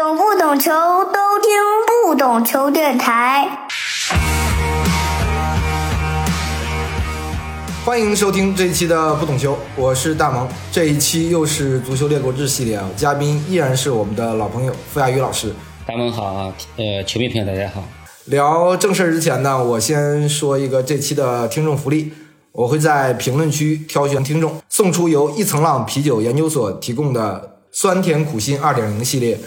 懂不懂球都听不懂球电台。欢迎收听这一期的不懂球，我是大萌。这一期又是足球列国志系列啊，嘉宾依然是我们的老朋友傅亚宇老师。大萌好啊，呃，球迷朋友大家好。聊正事儿之前呢，我先说一个这期的听众福利，我会在评论区挑选听众送出由一层浪啤酒研究所提供的酸甜苦辛二点零系列。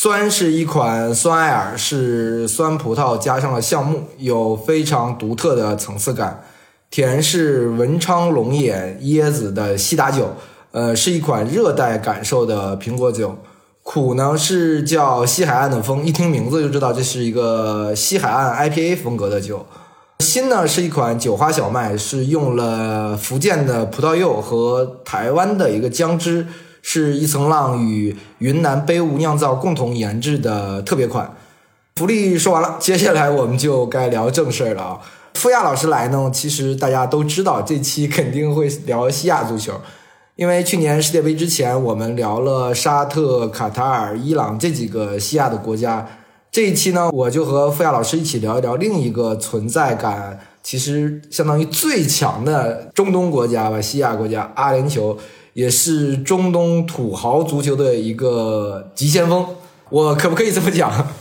酸是一款酸艾尔，是酸葡萄加上了橡木，有非常独特的层次感。甜是文昌龙眼椰子的西打酒，呃，是一款热带感受的苹果酒。苦呢是叫西海岸的风，一听名字就知道这是一个西海岸 IPA 风格的酒。新呢是一款酒花小麦，是用了福建的葡萄柚和台湾的一个姜汁，是一层浪与云南杯屋酿造共同研制的特别款。福利说完了，接下来我们就该聊正事儿了啊。傅亚老师来呢，其实大家都知道，这期肯定会聊西亚足球，因为去年世界杯之前，我们聊了沙特、卡塔尔、伊朗这几个西亚的国家。这一期呢，我就和傅亚老师一起聊一聊另一个存在感其实相当于最强的中东国家吧，西亚国家阿联酋，也是中东土豪足球的一个急先锋。我可不可以这么讲？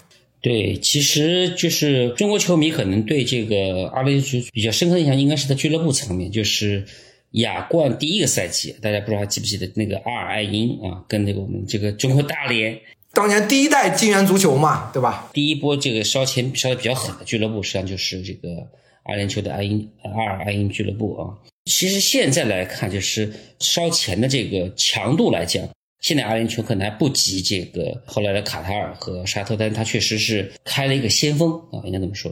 对，其实就是中国球迷可能对这个阿联酋比较深刻的印象，应该是在俱乐部层面，就是亚冠第一个赛季，大家不知道还记不记得那个阿尔艾因啊，跟那个我们这个中国大连当年第一代金元足球嘛，对吧？第一波这个烧钱烧的比较狠的俱乐部，实际上就是这个阿联酋的阿因阿尔艾因俱乐部啊。其实现在来看，就是烧钱的这个强度来讲。现在阿联酋可能还不及这个后来的卡塔尔和沙特，但它确实是开了一个先锋啊，应该这么说。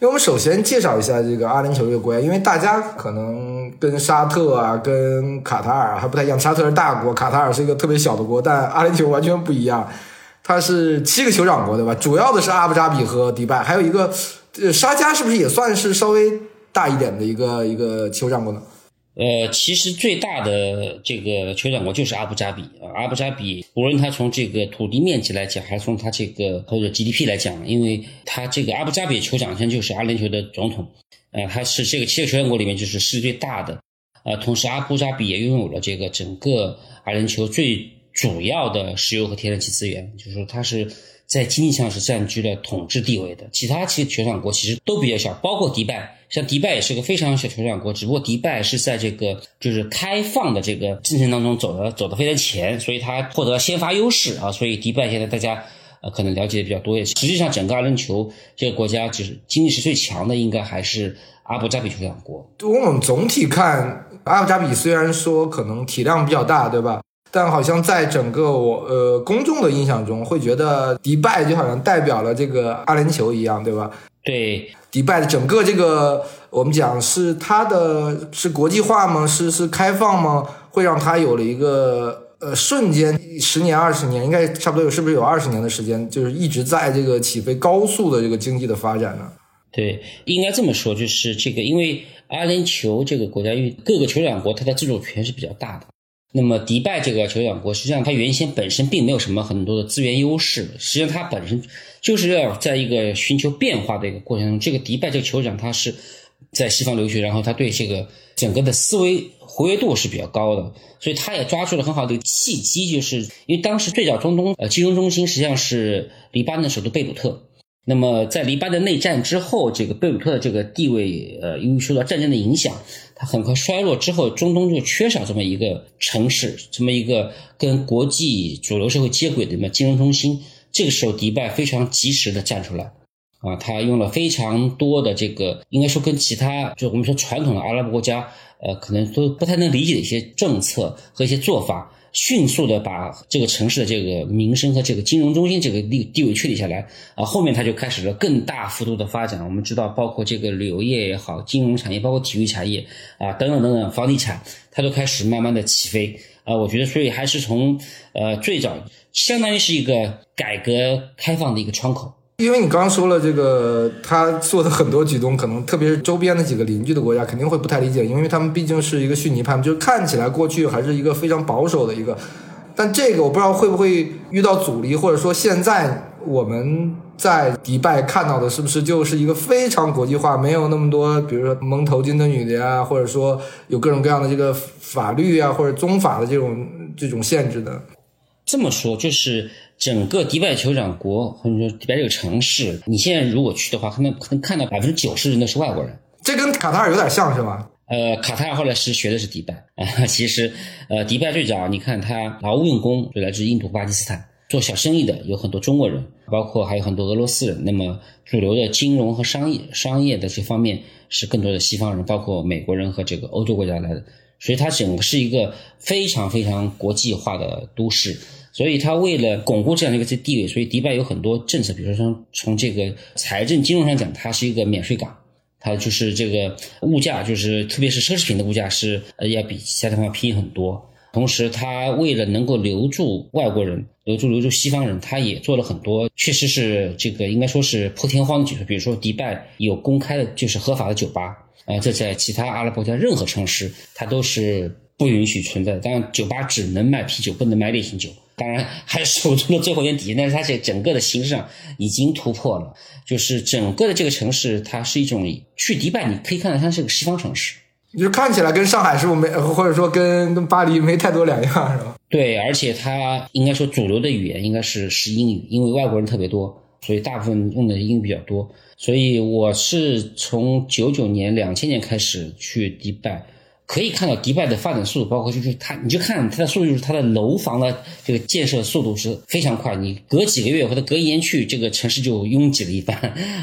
因为我们首先介绍一下这个阿联酋这个国家，因为大家可能跟沙特啊、跟卡塔尔还不太一样，沙特是大国，卡塔尔是一个特别小的国，但阿联酋完全不一样，它是七个酋长国，对吧？主要的是阿布扎比和迪拜，还有一个呃沙加，是不是也算是稍微大一点的一个一个酋长国呢？呃，其实最大的这个酋长国就是阿布扎比啊。阿布扎比无论它从这个土地面积来讲，还是从它这个或者 GDP 来讲，因为它这个阿布扎比酋长现在就是阿联酋的总统，呃，他是这个七个酋长国里面就是世界最大的，呃，同时阿布扎比也拥有了这个整个阿联酋最主要的石油和天然气资源，就是说它是。在经济上是占据了统治地位的，其他其实酋长国其实都比较小，包括迪拜，像迪拜也是个非常小酋长国，只不过迪拜是在这个就是开放的这个进程当中走的走的非常前，所以它获得先发优势啊，所以迪拜现在大家呃可能了解的比较多一些。实际上，整个阿联酋这个国家就是经济是最强的，应该还是阿布扎比酋长国。我们总体看，阿布扎比虽然说可能体量比较大，对吧？但好像在整个我呃公众的印象中，会觉得迪拜就好像代表了这个阿联酋一样，对吧？对，迪拜的整个这个我们讲是它的是国际化吗？是是开放吗？会让它有了一个呃瞬间十年二十年，应该差不多有是不是有二十年的时间，就是一直在这个起飞高速的这个经济的发展呢？对，应该这么说，就是这个因为阿联酋这个国家，因为各个酋长国它的自主权是比较大的。那么迪拜这个酋长国，实际上它原先本身并没有什么很多的资源优势，实际上它本身就是要在一个寻求变化的一个过程中。这个迪拜这个酋长，他是在西方留学，然后他对这个整个的思维活跃度是比较高的，所以他也抓住了很好的契机，就是因为当时最早中东呃金融中心实际上是黎巴嫩首都贝鲁特。那么，在黎巴嫩内战之后，这个贝鲁特的这个地位，呃，因为受到战争的影响，它很快衰落。之后，中东就缺少这么一个城市，这么一个跟国际主流社会接轨的么金融中心。这个时候，迪拜非常及时的站出来，啊，他用了非常多的这个，应该说跟其他就我们说传统的阿拉伯国家，呃，可能都不太能理解的一些政策和一些做法。迅速的把这个城市的这个名声和这个金融中心这个地地位确立下来啊，后面它就开始了更大幅度的发展。我们知道，包括这个旅游业也好，金融产业，包括体育产业啊，等等等等，房地产，它都开始慢慢的起飞啊。我觉得，所以还是从呃最早，相当于是一个改革开放的一个窗口。因为你刚刚说了这个，他做的很多举动，可能特别是周边的几个邻居的国家肯定会不太理解，因为他们毕竟是一个逊尼派，就是看起来过去还是一个非常保守的一个。但这个我不知道会不会遇到阻力，或者说现在我们在迪拜看到的是不是就是一个非常国际化，没有那么多，比如说蒙头巾的女的呀，或者说有各种各样的这个法律啊或者宗法的这种这种限制的。这么说，就是整个迪拜酋长国或者说迪拜这个城市，你现在如果去的话，可能可能看到百分之九十人都是外国人。这跟卡塔尔有点像是吗？呃，卡塔尔后来是学的是迪拜啊。其实，呃，迪拜最早你看他劳务用工就来自印度、巴基斯坦，做小生意的有很多中国人，包括还有很多俄罗斯人。那么主流的金融和商业、商业的这方面是更多的西方人，包括美国人和这个欧洲国家来的。所以它整个是一个非常非常国际化的都市。所以它为了巩固这样的一个这地位，所以迪拜有很多政策，比如说从从这个财政金融上讲，它是一个免税港。它就是这个物价，就是特别是奢侈品的物价是呃要比其他地方便宜很多。同时，它为了能够留住外国人，留住留住西方人，它也做了很多，确实是这个应该说是破天荒的举措。比如说，迪拜有公开的，就是合法的酒吧，啊，这在其他阿拉伯国家任何城市它都是不允许存在。当然，酒吧只能卖啤酒，不能卖烈性酒。当然还守住了最后一点底线，但是它这整个的形式上已经突破了。就是整个的这个城市，它是一种去迪拜，你可以看到它是个西方城市，就是看起来跟上海是不没，或者说跟跟巴黎没太多两样，是吧？对，而且它应该说主流的语言应该是是英语，因为外国人特别多，所以大部分用的英语比较多。所以我是从九九年、两千年开始去迪拜。可以看到迪拜的发展速度，包括就是它，你就看它的速度，就是它的楼房的这个建设速度是非常快。你隔几个月或者隔一年去，这个城市就拥挤了一番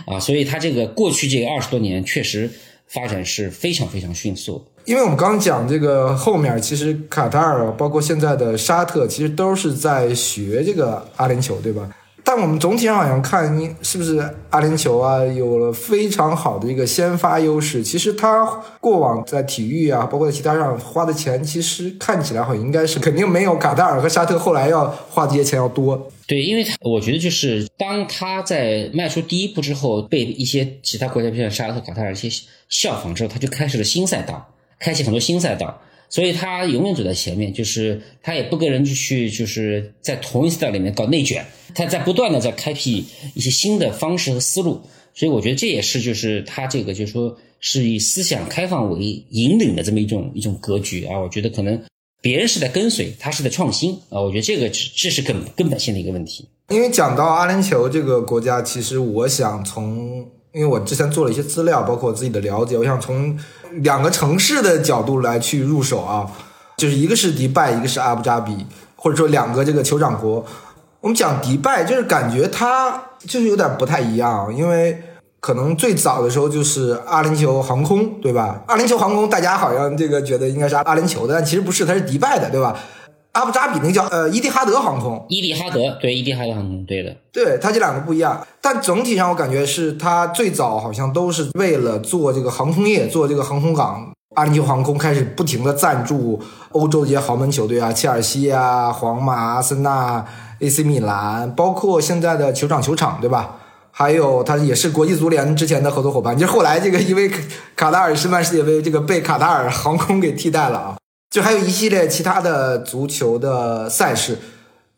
啊！所以它这个过去这个二十多年确实发展是非常非常迅速。因为我们刚讲这个后面，其实卡塔尔包括现在的沙特，其实都是在学这个阿联酋，对吧？但我们总体上好像看，你是不是阿联酋啊，有了非常好的一个先发优势。其实他过往在体育啊，包括在其他上花的钱，其实看起来好像应该是肯定没有卡塔尔和沙特后来要花这些钱要多。对，因为我觉得就是当他在迈出第一步之后，被一些其他国家，比如沙特、卡塔尔一些效仿之后，他就开始了新赛道，开启很多新赛道。所以他永远走在前面，就是他也不跟人去，就是在同一赛道里面搞内卷，他在不断的在开辟一些新的方式和思路。所以我觉得这也是就是他这个就是说是以思想开放为引领的这么一种一种格局啊。我觉得可能别人是在跟随，他是在创新啊。我觉得这个这是根根本性的一个问题。因为讲到阿联酋这个国家，其实我想从。因为我之前做了一些资料，包括我自己的了解，我想从两个城市的角度来去入手啊，就是一个是迪拜，一个是阿布扎比，或者说两个这个酋长国。我们讲迪拜，就是感觉它就是有点不太一样，因为可能最早的时候就是阿联酋航空，对吧？阿联酋航空大家好像这个觉得应该是阿联酋的，但其实不是，它是迪拜的，对吧？阿布扎比那叫呃伊蒂哈德航空，伊蒂哈德对伊蒂哈德航空对的，对它这两个不一样，但整体上我感觉是它最早好像都是为了做这个航空业，做这个航空港。阿联酋航空开始不停的赞助欧洲一些豪门球队啊，切尔西啊、皇马、阿森纳、AC 米兰，包括现在的球场球场，对吧？还有它也是国际足联之前的合作伙伴，就是后来这个因为卡塔尔申办世界杯，这个被卡塔尔航空给替代了啊。就还有一系列其他的足球的赛事，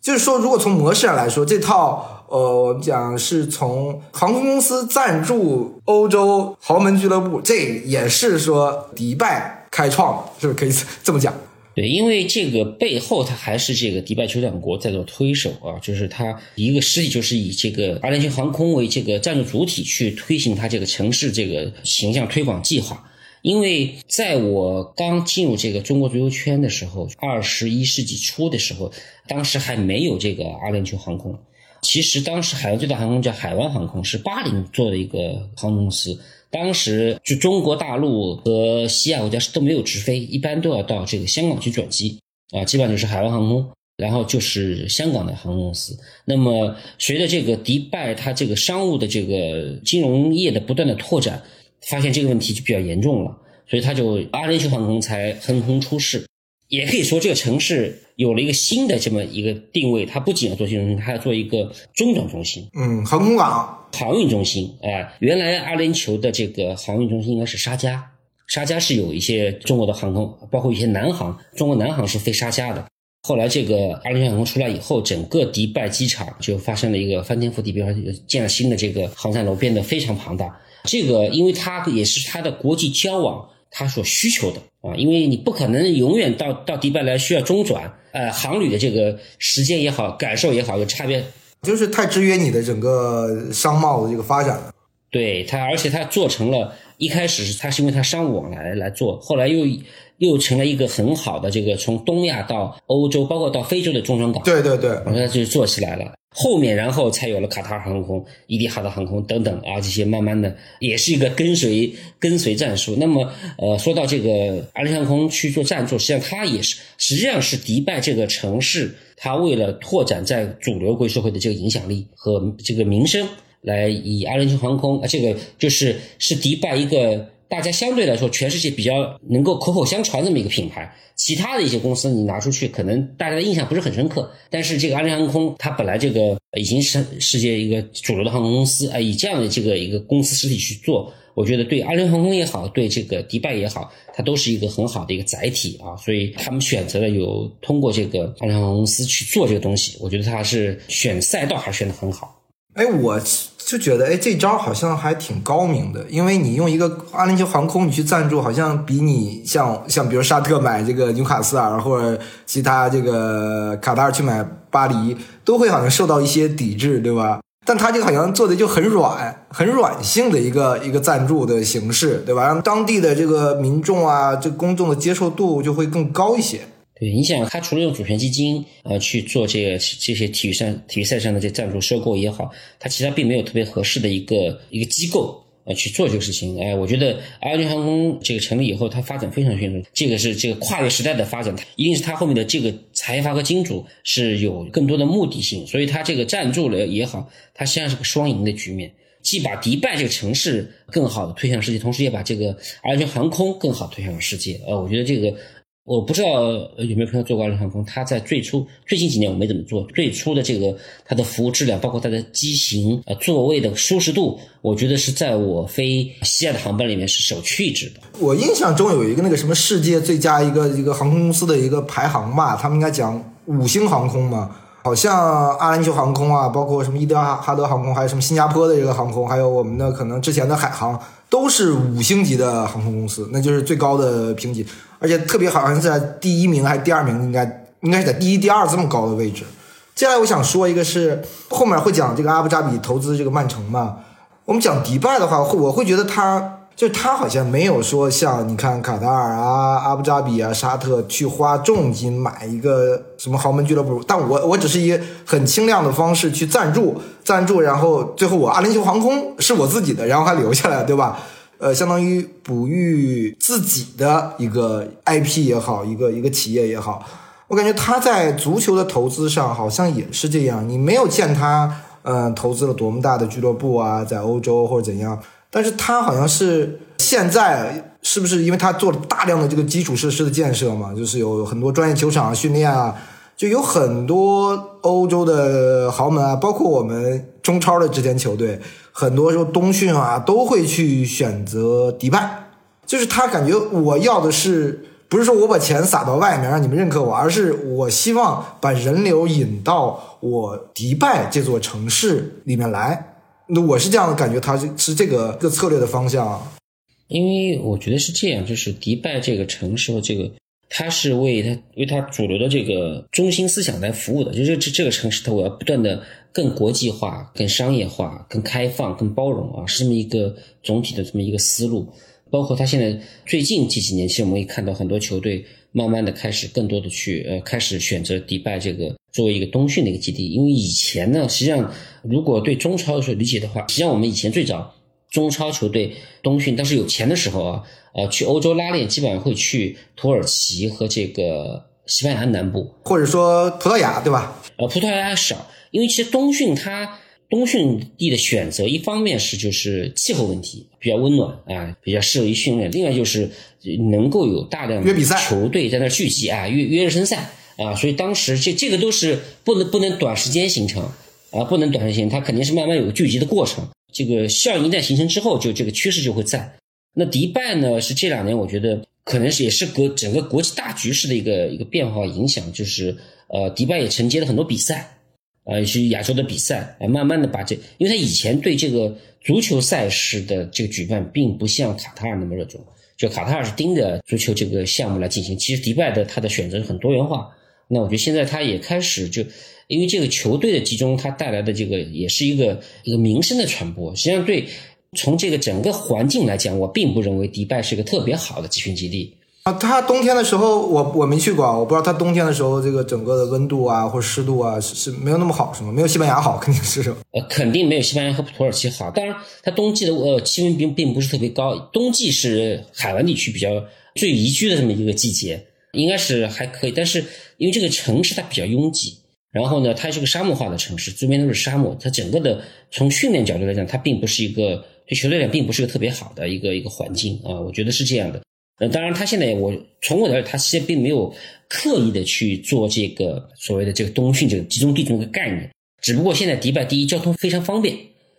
就是说，如果从模式上来说，这套呃，我们讲是从航空公司赞助欧洲豪门俱乐部，这也是说迪拜开创，是不是可以这么讲？对，因为这个背后它还是这个迪拜酋长国在做推手啊，就是它一个实体就是以这个阿联酋航空为这个赞助主体去推行它这个城市这个形象推广计划。因为在我刚进入这个中国足球圈的时候，二十一世纪初的时候，当时还没有这个阿联酋航空。其实当时海湾最大航空叫海湾航空，是巴林做的一个航空公司。当时就中国大陆和西亚国家是都没有直飞，一般都要到这个香港去转机啊，基本上就是海湾航空，然后就是香港的航空公司。那么随着这个迪拜它这个商务的这个金融业的不断的拓展。发现这个问题就比较严重了，所以他就阿联酋航空才横空出世。也可以说，这个城市有了一个新的这么一个定位，它不仅要做金融中心，它要做一个中转中心。嗯，航空港、航运中心。哎，原来阿联酋的这个航运中心应该是沙加，沙加是有一些中国的航空，包括一些南航，中国南航是飞沙加的。后来这个阿联酋航空出来以后，整个迪拜机场就发生了一个翻天覆地变化，建了新的这个航站楼，变得非常庞大。这个因为它也是它的国际交往它所需求的啊，因为你不可能永远到到迪拜来需要中转，呃，航旅的这个时间也好，感受也好，有差别，就是太制约你的整个商贸的这个发展了。对它，而且它做成了，一开始是它是因为它商务往来来做，后来又又成了一个很好的这个从东亚到欧洲，包括到非洲的中转港。对对对，然后它就做起来了。后面然后才有了卡塔尔航空、伊蒂哈德航空等等啊，这些慢慢的也是一个跟随跟随战术。那么呃，说到这个阿联酋航空去做赞助，实际上它也是实际上是迪拜这个城市，它为了拓展在主流国际社会的这个影响力和这个名声。来以阿联酋航空啊，这个就是是迪拜一个大家相对来说全世界比较能够口口相传这么一个品牌。其他的一些公司你拿出去，可能大家的印象不是很深刻。但是这个阿联航空，它本来这个已经是世界一个主流的航空公司，哎，以这样的这个一个公司实体去做，我觉得对阿联航空也好，对这个迪拜也好，它都是一个很好的一个载体啊。所以他们选择了有通过这个阿联航空公司去做这个东西，我觉得它是选赛道还是选的很好。哎，我就觉得，哎，这招好像还挺高明的，因为你用一个阿联酋航空，你去赞助，好像比你像像比如沙特买这个纽卡斯尔或者其他这个卡塔尔去买巴黎，都会好像受到一些抵制，对吧？但他这个好像做的就很软，很软性的一个一个赞助的形式，对吧？让当地的这个民众啊，这公众的接受度就会更高一些。对，你想，他除了用主权基金呃去做这个这些体育上体育赛上的这赞助收购也好，他其他并没有特别合适的一个一个机构呃去做这个事情。哎，我觉得阿联航空这个成立以后，它发展非常迅速，这个是这个跨越时代的发展，它一定是它后面的这个财阀和金主是有更多的目的性，所以它这个赞助了也好，它实际上是个双赢的局面，既把迪拜这个城市更好的推向世界，同时也把这个阿联酋航空更好推向世界。呃，我觉得这个。我不知道有没有朋友做过阿联航空，它在最初最近几年我没怎么做，最初的这个它的服务质量，包括它的机型、呃座位的舒适度，我觉得是在我飞西亚的航班里面是首屈一指的。我印象中有一个那个什么世界最佳一个一个航空公司的一个排行吧，他们应该讲五星航空嘛，好像阿联酋航空啊，包括什么伊德哈德航空，还有什么新加坡的这个航空，还有我们的可能之前的海航，都是五星级的航空公司，那就是最高的评级。而且特别好像是在第一名还是第二名，应该应该是在第一、第二这么高的位置。接下来我想说一个，是后面会讲这个阿布扎比投资这个曼城嘛。我们讲迪拜的话，我会觉得它就他好像没有说像你看卡塔尔啊、阿布扎比啊、沙特去花重金买一个什么豪门俱乐部，但我我只是一个很轻量的方式去赞助赞助，然后最后我阿联酋航空是我自己的，然后还留下来，对吧？呃，相当于哺育自己的一个 IP 也好，一个一个企业也好，我感觉他在足球的投资上好像也是这样。你没有见他，嗯，投资了多么大的俱乐部啊，在欧洲或者怎样，但是他好像是现在是不是因为他做了大量的这个基础设施的建设嘛，就是有很多专业球场训练啊。就有很多欧洲的豪门啊，包括我们中超的之前球队，很多时候冬训啊都会去选择迪拜。就是他感觉我要的是，不是说我把钱撒到外面让你们认可我，而是我希望把人流引到我迪拜这座城市里面来。那我是这样的感觉，他是是这个个策略的方向。因为我觉得是这样，就是迪拜这个城市和这个。它是为它为它主流的这个中心思想来服务的，就是这这个城市它我要不断的更国际化、更商业化、更开放、更包容啊，是这么一个总体的这么一个思路。包括它现在最近这几年，其实我们也看到很多球队慢慢的开始更多的去呃开始选择迪拜这个作为一个冬训的一个基地，因为以前呢，实际上如果对中超所理解的话，实际上我们以前最早。中超球队冬训，当时有钱的时候啊，呃，去欧洲拉练，基本上会去土耳其和这个西班牙南部，或者说葡萄牙，对吧？呃，葡萄牙少，因为其实冬训它冬训地的选择，一方面是就是气候问题比较温暖啊，比较适合于训练；另外就是能够有大量约比赛球队在那聚集啊，约约热身赛啊，所以当时这这个都是不能不能短时间形成啊，不能短时间，它肯定是慢慢有个聚集的过程。这个效应一旦形成之后，就这个趋势就会在。那迪拜呢，是这两年我觉得可能是也是国整个国际大局势的一个一个变化影响，就是呃，迪拜也承接了很多比赛，呃，是亚洲的比赛，呃，慢慢的把这，因为他以前对这个足球赛事的这个举办，并不像卡塔尔那么热衷，就卡塔尔是盯着足球这个项目来进行，其实迪拜的它的选择很多元化，那我觉得现在他也开始就。因为这个球队的集中，它带来的这个也是一个一个名声的传播。实际上，对从这个整个环境来讲，我并不认为迪拜是一个特别好的集训基地啊。它冬天的时候，我我没去过，我不知道它冬天的时候这个整个的温度啊或者湿度啊是是没有那么好，是吗？没有西班牙好，肯定是。呃，肯定没有西班牙和土耳其好。当然，它冬季的呃气温并并不是特别高，冬季是海湾地区比较最宜居的这么一个季节，应该是还可以。但是因为这个城市它比较拥挤。然后呢，它是个沙漠化的城市，周边都是沙漠。它整个的从训练角度来讲，它并不是一个对球队来讲并不是个特别好的一个一个环境啊。我觉得是这样的。呃，当然，他现在我从我的他其实并没有刻意的去做这个所谓的这个冬训这个集中地这么个概念。只不过现在迪拜第一交通非常方便，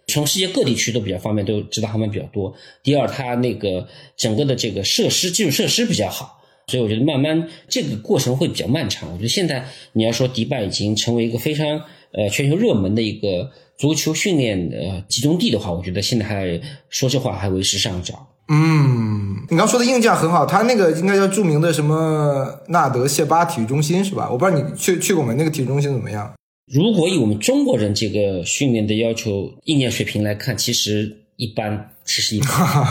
从世界各地去都比较方便，都直达航班比较多。第二，它那个整个的这个设施基础设施比较好。所以我觉得慢慢这个过程会比较漫长。我觉得现在你要说迪拜已经成为一个非常呃全球热门的一个足球训练呃集中地的话，我觉得现在还说这话还为时尚早。嗯，你刚说的硬件很好，它那个应该叫著名的什么纳德谢巴体育中心是吧？我不知道你去去过没？那个体育中心怎么样？如果以我们中国人这个训练的要求硬件水平来看，其实。一般其实一般，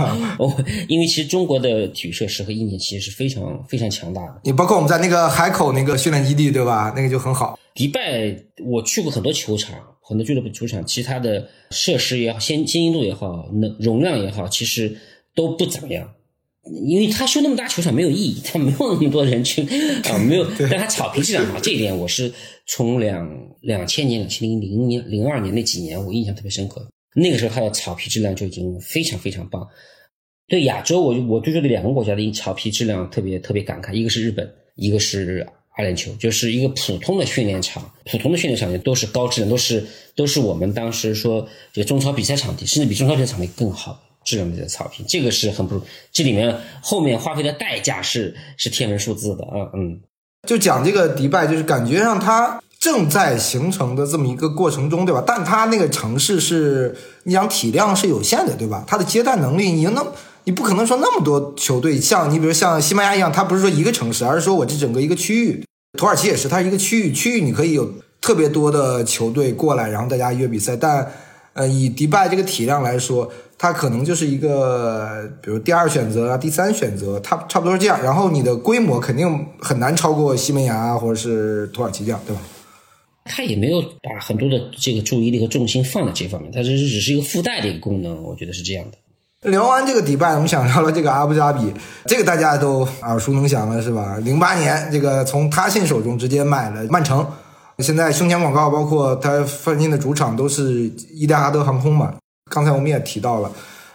我因为其实中国的体育设施和硬件其实是非常非常强大的。你包括我们在那个海口那个训练基地，对吧？那个就很好。迪拜我去过很多球场，很多俱乐部球场，其他的设施也好，先先进度也好，能容量也好，其实都不怎么样。因为他修那么大球场没有意义，他没有那么多人去啊，没有。但他草皮质量好，这一点我是从两两千年、两千零零年、零二年那几年，我印象特别深刻。那个时候，它的草皮质量就已经非常非常棒。对亚洲，我我对这两个国家的草皮质量特别特别感慨。一个是日本，一个是阿联酋，就是一个普通的训练场，普通的训练场地都是高质量，都是都是我们当时说这个中超比赛场地，甚至比中超比赛场地更好质量的草坪。这个是很不，这里面后面花费的代价是是天文数字的啊，嗯。就讲这个迪拜，就是感觉上它。正在形成的这么一个过程中，对吧？但它那个城市是，你讲体量是有限的，对吧？它的接待能力，你能，你不可能说那么多球队，像你比如像西班牙一样，它不是说一个城市，而是说我这整个一个区域。土耳其也是，它是一个区域，区域你可以有特别多的球队过来，然后大家约比赛。但，呃，以迪拜这个体量来说，它可能就是一个，比如第二选择啊，第三选择，它差不多是这样。然后你的规模肯定很难超过西班牙或者是土耳其这样，对吧？他也没有把很多的这个注意力和重心放在这方面，它只是只是一个附带的一个功能，我觉得是这样的。聊完这个迪拜，我们想到了这个阿布扎比，这个大家都耳熟能详了，是吧？零八年，这个从他信手中直接买了曼城，现在胸前广告包括他翻新的主场都是伊蒂哈德航空嘛。刚才我们也提到了，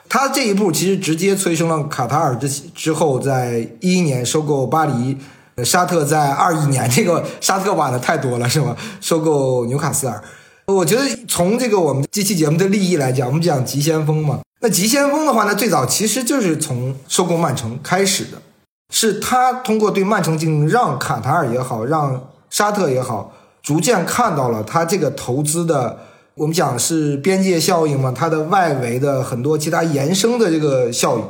他这一步其实直接催生了卡塔尔之之后，在一一年收购巴黎。沙特在二一年，这个沙特晚的太多了，是吧？收购纽卡斯尔，我觉得从这个我们这期节目的利益来讲，我们讲急先锋嘛。那急先锋的话呢，最早其实就是从收购曼城开始的，是他通过对曼城进行，让卡塔尔也好，让沙特也好，逐渐看到了他这个投资的，我们讲是边界效应嘛，它的外围的很多其他延伸的这个效应。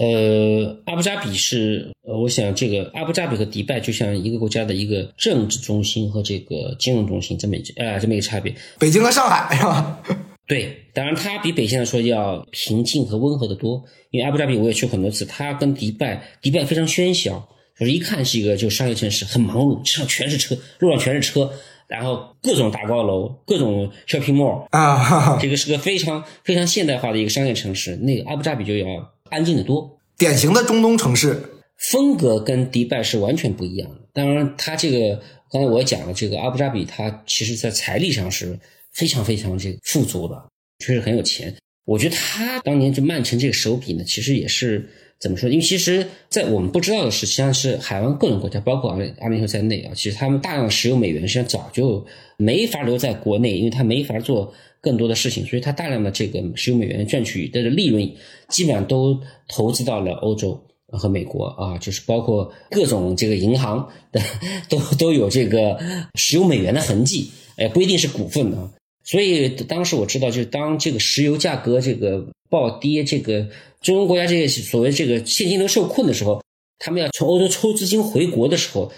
呃，阿布扎比是，呃，我想这个阿布扎比和迪拜就像一个国家的一个政治中心和这个金融中心这么一呃这么一个差别。北京和上海是吧？对，当然它比北京来说要平静和温和的多。因为阿布扎比我也去很多次，它跟迪拜，迪拜非常喧嚣，就是一看是一个就商业城市，很忙碌，车上全是车，路上全是车，然后各种大高楼，各种 shopping mall 啊，这个是个非常非常现代化的一个商业城市。那个阿布扎比就要。安静的多，典型的中东城市，风格跟迪拜是完全不一样的。当然，它这个刚才我也讲了，这个阿布扎比，它其实在财力上是非常非常这个富足的，确实很有钱。我觉得他当年这曼城这个手笔呢，其实也是怎么说？因为其实，在我们不知道的是，实际上是海湾各种国家，包括阿阿联酋在内啊，其实他们大量的石油美元实际上早就没法留在国内，因为他没法做。更多的事情，所以它大量的这个石油美元赚取的利润，基本上都投资到了欧洲。和美国啊，就是包括各种这个银行的都都有这个石油美元的痕迹，哎，不一定是股份啊。所以当时我知道，就是当这个石油价格这个暴跌，这个中东国家这些所谓这个现金流受困的时候，他们要从欧洲抽资金回国的时候。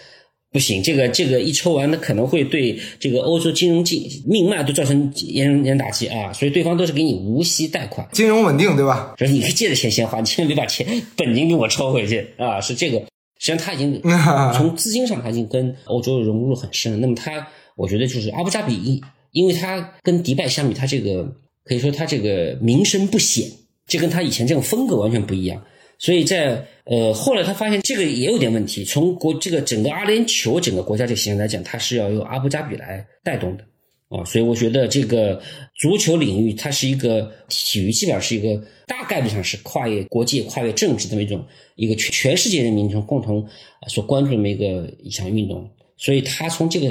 不行，这个这个一抽完，那可能会对这个欧洲金融经命脉都造成严重严重打击啊！所以对方都是给你无息贷款，金融稳定，对吧？就是你可以借的钱先还，你千万别把钱本金给我抽回去啊！是这个，实际上他已经 从资金上他已经跟欧洲融入很深了。那么他，我觉得就是阿布扎比，因因为他跟迪拜相比，他这个可以说他这个名声不显，这跟他以前这种风格完全不一样。所以在呃后来他发现这个也有点问题。从国这个整个阿联酋整个国家这个形象来讲，它是要由阿布扎比来带动的啊。所以我觉得这个足球领域它是一个体育，基本上是一个大概率上是跨越国界、跨越政治这么一种一个全全世界人民中共同所关注的这么一个一项运动。所以他从这个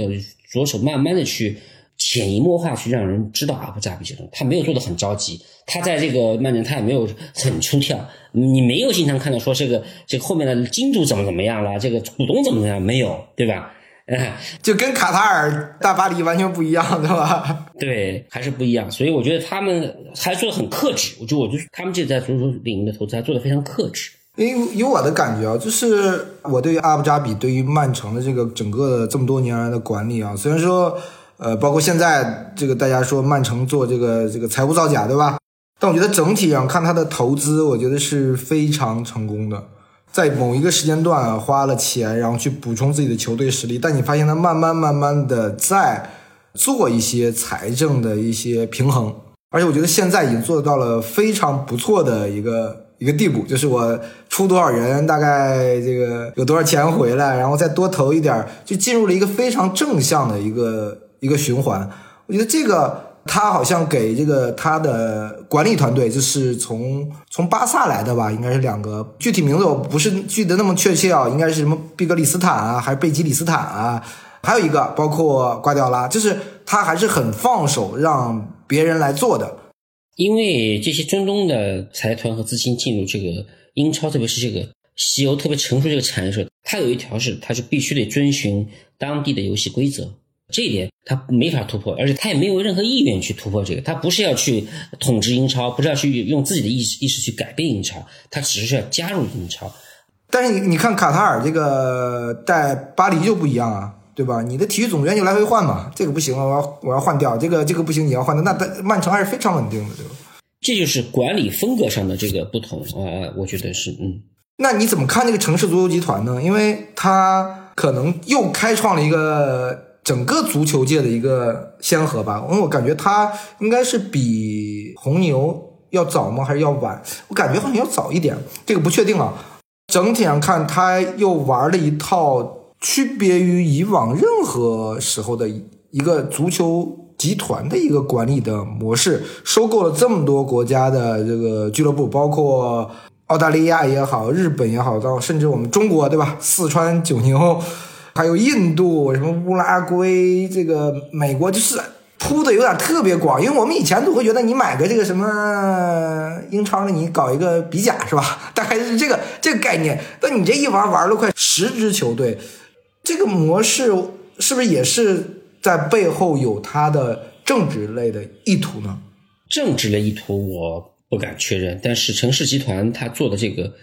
着手慢慢的去。潜移默化去让人知道阿布扎比这种，他没有做的很着急，他在这个曼联他也没有很出跳，你没有经常看到说这个这个后面的金主怎么怎么样了，这个股东怎么怎么样，没有，对吧？哎，就跟卡塔尔大巴黎完全不一样，对吧？对，还是不一样，所以我觉得他们还做的很克制，我就我就他们这在足球领域的投资还做的非常克制。因为以我的感觉啊，就是我对于阿布扎比对于曼城的这个整个的这么多年来的管理啊，虽然说。呃，包括现在这个大家说曼城做这个这个财务造假，对吧？但我觉得整体上看他的投资，我觉得是非常成功的，在某一个时间段花了钱，然后去补充自己的球队实力。但你发现他慢慢慢慢的在做一些财政的一些平衡，而且我觉得现在已经做到了非常不错的一个一个地步，就是我出多少人，大概这个有多少钱回来，然后再多投一点，就进入了一个非常正向的一个。一个循环，我觉得这个他好像给这个他的管理团队，就是从从巴萨来的吧，应该是两个具体名字我不是记得那么确切啊，应该是什么毕格里斯坦啊，还是贝基里斯坦啊，还有一个包括瓜迪奥拉，就是他还是很放手让别人来做的，因为这些中东的财团和资金进入这个英超，特别是这个西欧特别成熟这个产业时候，它有一条是，它是必须得遵循当地的游戏规则。这一点他没法突破，而且他也没有任何意愿去突破这个。他不是要去统治英超，不是要去用自己的意识意识去改变英超，他只是要加入英超。但是你你看卡塔尔这个在巴黎就不一样啊，对吧？你的体育总监就来回换嘛，这个不行了，我要我要换掉这个这个不行，你要换掉。那曼城还是非常稳定的，对吧？这就是管理风格上的这个不同啊，我觉得是嗯。那你怎么看这个城市足球集团呢？因为他可能又开创了一个。整个足球界的一个先河吧，因为我感觉他应该是比红牛要早吗？还是要晚？我感觉好像要早一点，这个不确定啊。整体上看，他又玩了一套区别于以往任何时候的一个足球集团的一个管理的模式，收购了这么多国家的这个俱乐部，包括澳大利亚也好，日本也好，到甚至我们中国，对吧？四川九牛。还有印度、什么乌拉圭，这个美国就是铺的有点特别广，因为我们以前都会觉得你买个这个什么英超的，你搞一个比甲是吧？大概是这个这个概念。但你这一玩玩了快十支球队，这个模式是不是也是在背后有它的政治类的意图呢？政治类意图我不敢确认，但是城市集团他做的这个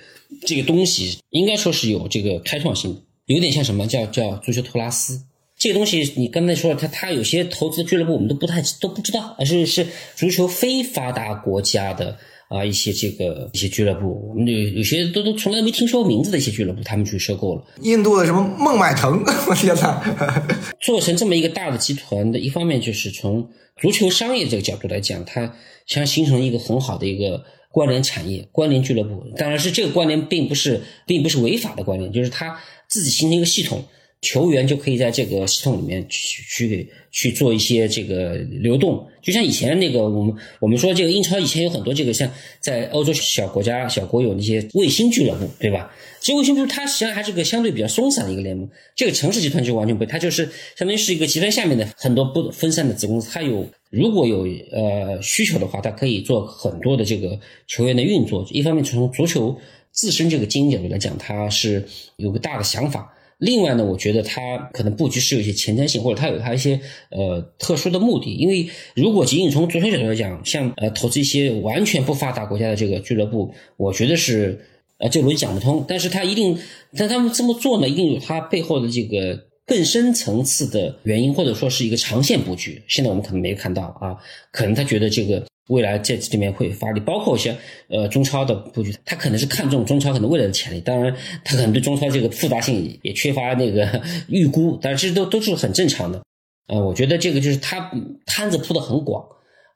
这个东西，应该说是有这个开创性。有点像什么叫叫足球托拉斯这个东西，你刚才说了，他他有些投资俱乐部我们都不太都不知道，而是是足球非发达国家的啊一些这个一些俱乐部，我们有有些都都从来没听说过名字的一些俱乐部，他们去收购了印度的什么孟买腾，我天哪！做成这么一个大的集团的一方面，就是从足球商业这个角度来讲，它想形成一个很好的一个关联产业、关联俱乐部，当然是这个关联并不是并不是违法的关联，就是它。自己形成一个系统，球员就可以在这个系统里面去去去做一些这个流动，就像以前那个我们我们说这个英超以前有很多这个像在欧洲小国家小国有那些卫星俱乐部，对吧？其实卫星俱乐部它实际上还是个相对比较松散的一个联盟。这个城市集团就完全不，它就是相当于是一个集团下面的很多不分散的子公司，它有如果有呃需求的话，它可以做很多的这个球员的运作。一方面从足球自身这个经营角度来讲，他是有个大的想法。另外呢，我觉得他可能布局是有一些前瞻性，或者他有他一些呃特殊的目的。因为如果仅仅从足球角度来讲，像呃投资一些完全不发达国家的这个俱乐部，我觉得是呃这轮讲不通。但是他一定，但他们这么做呢，一定有他背后的这个更深层次的原因，或者说是一个长线布局。现在我们可能没看到啊，可能他觉得这个。未来在这里面会发力，包括一些呃中超的布局，他可能是看中中超可能未来的潜力。当然，他可能对中超这个复杂性也缺乏那个 预估，但是这都都是很正常的。呃，我觉得这个就是他摊子铺的很广，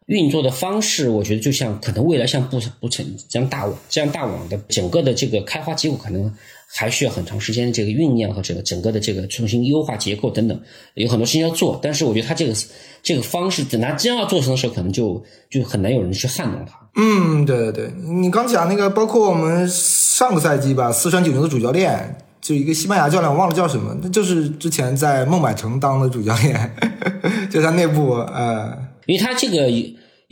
运作的方式，我觉得就像可能未来像布布成这样大网这样大网的整个的这个开花结果可能。还需要很长时间的这个酝酿和这个整个的这个重新优化结构等等，有很多事情要做。但是我觉得他这个这个方式，等他真要做成的时候，可能就就很难有人去撼动他。嗯，对对对，你刚讲那个，包括我们上个赛季吧，四川九牛的主教练就一个西班牙教练，我忘了叫什么，那就是之前在孟买城当的主教练，就他内部呃，因为他这个。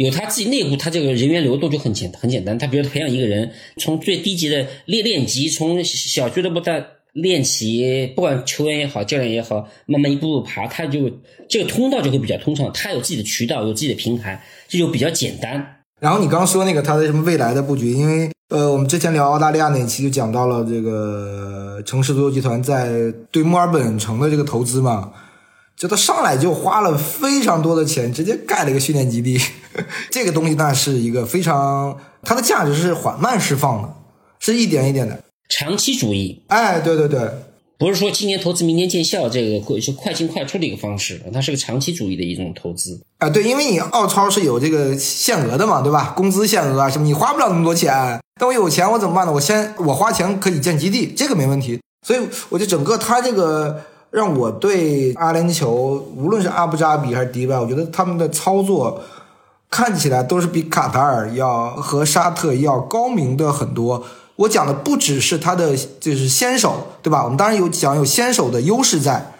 有他自己内部，他这个人员流动就很简很简单。他比如培养一个人，从最低级的练练级，从小俱乐部的练起，不管球员也好，教练也好，慢慢一步步爬，他就这个通道就会比较通畅。他有自己的渠道，有自己的平台，这就比较简单。然后你刚刚说那个他的什么未来的布局，因为呃，我们之前聊澳大利亚那期就讲到了这个城市足球集团在对墨尔本城的这个投资嘛。就他上来就花了非常多的钱，直接盖了一个训练基地。这个东西那是一个非常，它的价值是缓慢释放的，是一点一点的长期主义。哎，对对对，不是说今年投资明年见效，这个是快进快出的一个方式，它是个长期主义的一种投资。啊，对，因为你澳超是有这个限额的嘛，对吧？工资限额啊什么，你花不了那么多钱。但我有钱，我怎么办呢？我先我花钱可以建基地，这个没问题。所以我就整个它这个。让我对阿联酋，无论是阿布扎比还是迪拜，我觉得他们的操作看起来都是比卡塔尔要和沙特要高明的很多。我讲的不只是他的就是先手，对吧？我们当然有讲有先手的优势在，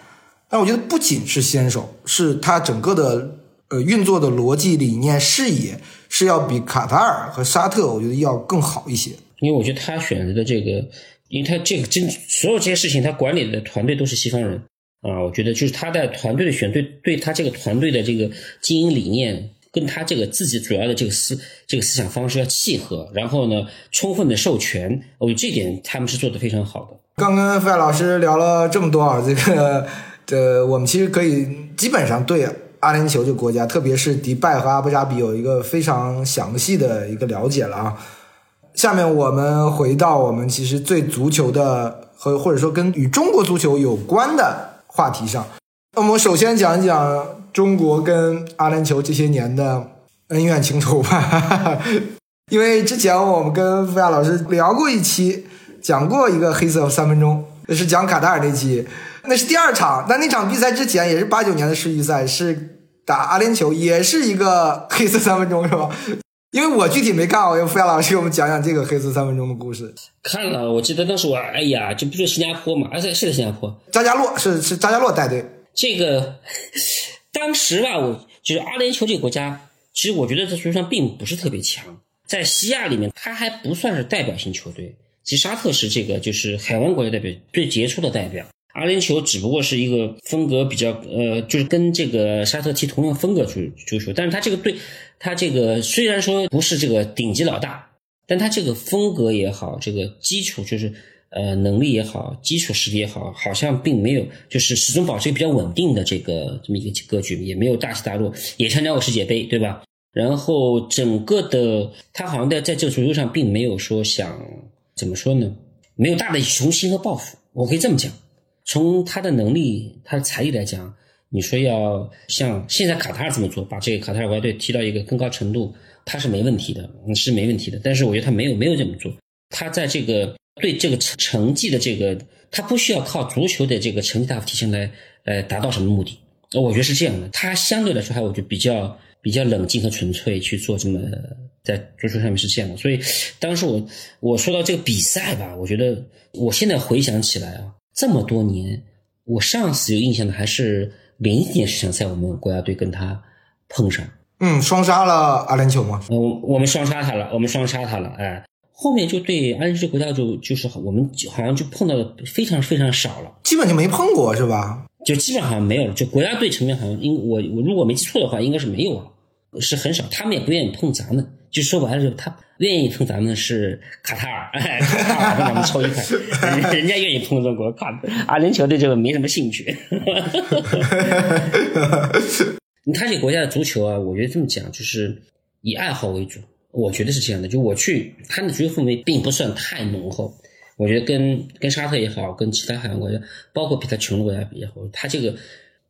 但我觉得不仅是先手，是他整个的呃运作的逻辑理念视野是要比卡塔尔和沙特，我觉得要更好一些。因为我觉得他选择的这个。因为他这个真所有这些事情，他管理的团队都是西方人啊，我觉得就是他的团队的选对对他这个团队的这个经营理念，跟他这个自己主要的这个思这个思想方式要契合，然后呢，充分的授权，我觉得这点他们是做的非常好的。刚跟范老师聊了这么多啊，这个呃，我们其实可以基本上对阿联酋这个国家，特别是迪拜和阿布扎比有一个非常详细的一个了解了啊。下面我们回到我们其实最足球的和或者说跟与中国足球有关的话题上。那我们首先讲一讲中国跟阿联酋这些年的恩怨情仇吧。因为之前我们跟付亚老师聊过一期，讲过一个黑色三分钟，那是讲卡塔尔那期，那是第二场。但那场比赛之前也是八九年的世预赛，是打阿联酋，也是一个黑色三分钟，是吧？因为我具体没看，我用付亚老师给我们讲讲这个黑色三分钟的故事。看了，我记得当时我，哎呀，这不是新加坡嘛，而且是在新加坡，张家洛是是张家洛带队。这个 当时吧，我就是阿联酋这个国家，其实我觉得在足球上并不是特别强，在西亚里面，它还不算是代表性球队。其实沙特是这个就是海湾国家代表最杰出的代表。阿联酋只不过是一个风格比较，呃，就是跟这个沙特踢同样风格足足球，但是他这个队，他这个虽然说不是这个顶级老大，但他这个风格也好，这个基础就是呃能力也好，基础实力也好，好像并没有，就是始终保持一个比较稳定的这个这么一个格局，也没有大起大落，也参加过世界杯，对吧？然后整个的他好像在在这个足球上并没有说想怎么说呢？没有大的雄心和抱负，我可以这么讲。从他的能力、他的才艺来讲，你说要像现在卡塔尔这么做，把这个卡塔尔国家队提到一个更高程度，他是没问题的，是没问题的。但是我觉得他没有没有这么做，他在这个对这个成成绩的这个，他不需要靠足球的这个成绩大幅提升来来达到什么目的。我觉得是这样的，他相对来说还我觉得比较比较冷静和纯粹去做这么在足球上面是这样的。所以当时我我说到这个比赛吧，我觉得我现在回想起来啊。这么多年，我上次有印象的还是零一年是想在，我们国家队跟他碰上，嗯，双杀了阿联酋吗？嗯，我们双杀他了，我们双杀他了，哎，后面就对阿联酋国家就就是我们好像就碰到的非常非常少了，基本就没碰过是吧？就基本好像没有了。就国家队层面好像应我我如果没记错的话，应该是没有了，是很少。他们也不愿意碰咱们，就说白了，就他愿意碰咱们是卡塔尔，哎，卡塔尔跟咱们凑一块，人家愿意碰中国，卡阿联酋对这个没什么兴趣。他这个国家的足球啊，我觉得这么讲就是以爱好为主。我觉得是这样的，就我去，他的足球氛围并不算太浓厚。我觉得跟跟沙特也好，跟其他海洋国家，包括比他穷的国家比也好，他这个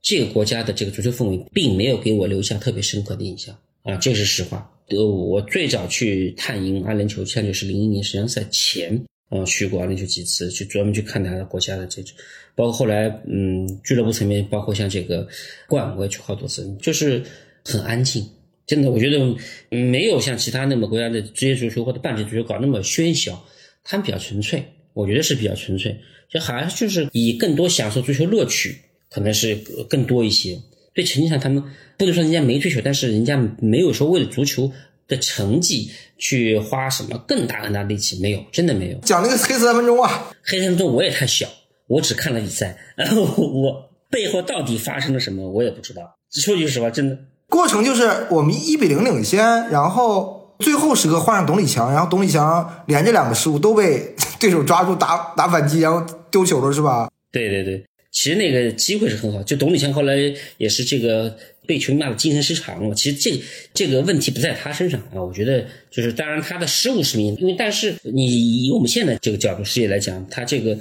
这个国家的这个足球氛围，并没有给我留下特别深刻的印象啊，这是实话。呃，我最早去探营阿联酋，实际上就是零一年世锦赛前，呃，去过阿联酋几次，去专门去看他的国家的这种，包括后来，嗯，俱乐部层面，包括像这个冠，我也去好多次，就是很安静。真的，我觉得没有像其他那么国家的职业足球或者半职业足球搞那么喧嚣，他们比较纯粹，我觉得是比较纯粹，就还是就是以更多享受足球乐趣，可能是更多一些。对成绩上，他们不能说人家没追求，但是人家没有说为了足球的成绩去花什么更大更大力气，没有，真的没有。讲那个黑色三分钟啊，黑色三分钟我也太小，我只看了比赛，然后我背后到底发生了什么，我也不知道。说句实话，真的。过程就是我们一比零领先，然后最后时刻换上董礼强，然后董礼强连着两个失误都被 对手抓住打打反击，然后丢球了，是吧？对对对，其实那个机会是很好，就董礼强后来也是这个被球迷骂的精神失常了。其实这个这个问题不在他身上啊，我觉得就是当然他的失误是明，因为但是你以我们现在这个角度视野来讲，他这个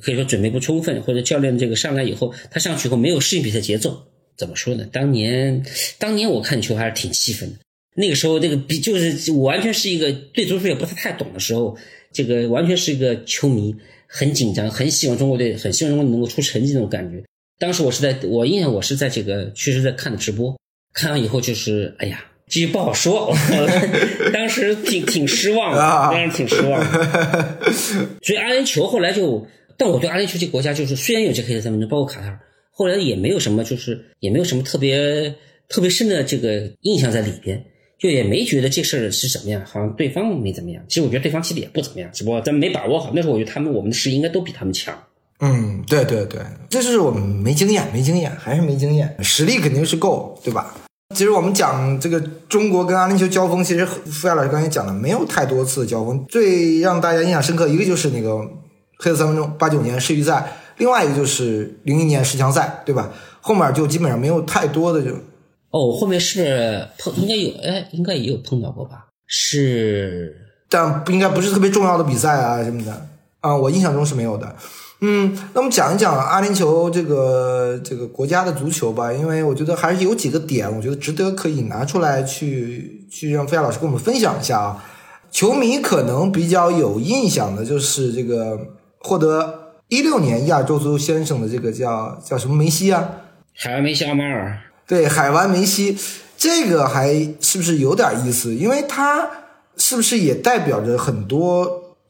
可以说准备不充分，或者教练这个上来以后，他上去以后没有适应比赛节奏。怎么说呢？当年，当年我看球还是挺气愤的。那个时候，这个比就是我完全是一个对足球也不是太懂的时候，这个完全是一个球迷，很紧张，很希望中国队，很希望中国队能够出成绩那种感觉。当时我是在我印象，我是在这个确实在看的直播，看完以后就是，哎呀，这不好说。当时挺挺失望的，当时挺失望的。所以阿联酋后来就，但我对阿联酋这个国家就是，虽然有这黑色三分钟，包括卡塔尔。后来也没有什么，就是也没有什么特别特别深的这个印象在里边，就也没觉得这事儿是怎么样，好像对方没怎么样。其实我觉得对方其实也不怎么样，只不过咱没把握好。那时候我觉得他们我们的实力应该都比他们强。嗯，对对对，这是我们没经验，没经验，还是没经验。实力肯定是够，对吧？其实我们讲这个中国跟阿联酋交锋，其实傅亚老师刚才讲的没有太多次交锋。最让大家印象深刻一个就是那个黑色三分钟，八九年世预赛。另外一个就是零一年十强赛，对吧？后面就基本上没有太多的就。哦，后面是碰应该有，哎，应该也有碰到过吧？是，但不应该不是特别重要的比赛啊什么的啊，我印象中是没有的。嗯，那我们讲一讲阿联酋这个这个国家的足球吧，因为我觉得还是有几个点，我觉得值得可以拿出来去去让飞亚老师跟我们分享一下啊。球迷可能比较有印象的就是这个获得。一六年亚洲足球先生的这个叫叫什么梅西啊？海外梅西阿马尔。对，海湾梅西，这个还是不是有点意思？因为他是不是也代表着很多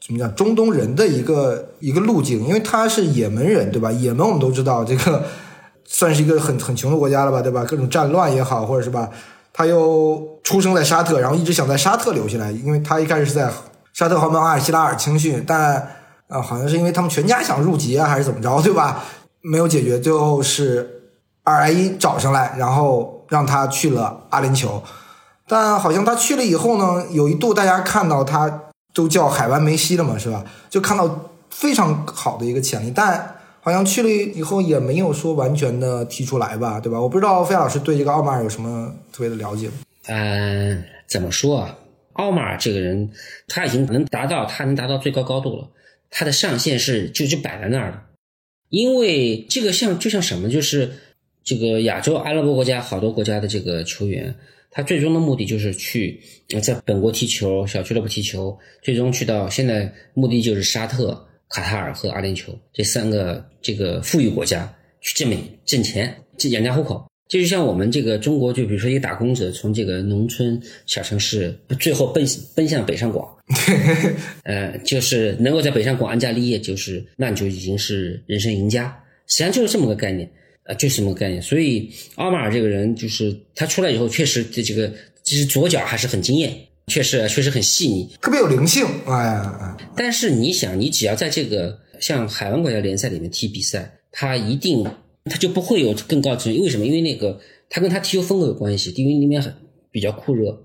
怎么讲中东人的一个一个路径？因为他是也门人，对吧？也门我们都知道，这个算是一个很很穷的国家了吧，对吧？各种战乱也好，或者是吧，他又出生在沙特，然后一直想在沙特留下来，因为他一开始是在沙特豪门阿尔希拉尔青训，但。啊，好像是因为他们全家想入籍啊，还是怎么着，对吧？没有解决，最后是二 I 一找上来，然后让他去了阿联酋。但好像他去了以后呢，有一度大家看到他都叫海湾梅西了嘛，是吧？就看到非常好的一个潜力，但好像去了以后也没有说完全的踢出来吧，对吧？我不知道费老师对这个奥马尔有什么特别的了解？嗯，怎么说啊？奥马尔这个人他已经能达到，他能达到最高高度了。他的上限是就就摆在那儿了，因为这个像就像什么，就是这个亚洲阿拉伯国家好多国家的这个球员，他最终的目的就是去在本国踢球，小俱乐部踢球，最终去到现在目的就是沙特、卡塔尔和阿联酋这三个这个富裕国家去挣美挣钱，这养家糊口。这就像我们这个中国，就比如说一个打工者从这个农村小城市，最后奔奔向北上广，呃，就是能够在北上广安家立业，就是那你就已经是人生赢家。实际上就是这么个概念，呃，就是这么个概念。所以奥马尔这个人，就是他出来以后，确实这这个其实左脚还是很惊艳，确实确实很细腻，特别有灵性。哎呀，哎但是你想，你只要在这个像海湾国家联赛里面踢比赛，他一定他就不会有更高的成就。为什么？因为那个他跟他踢球风格有关系，因为那边很比较酷热，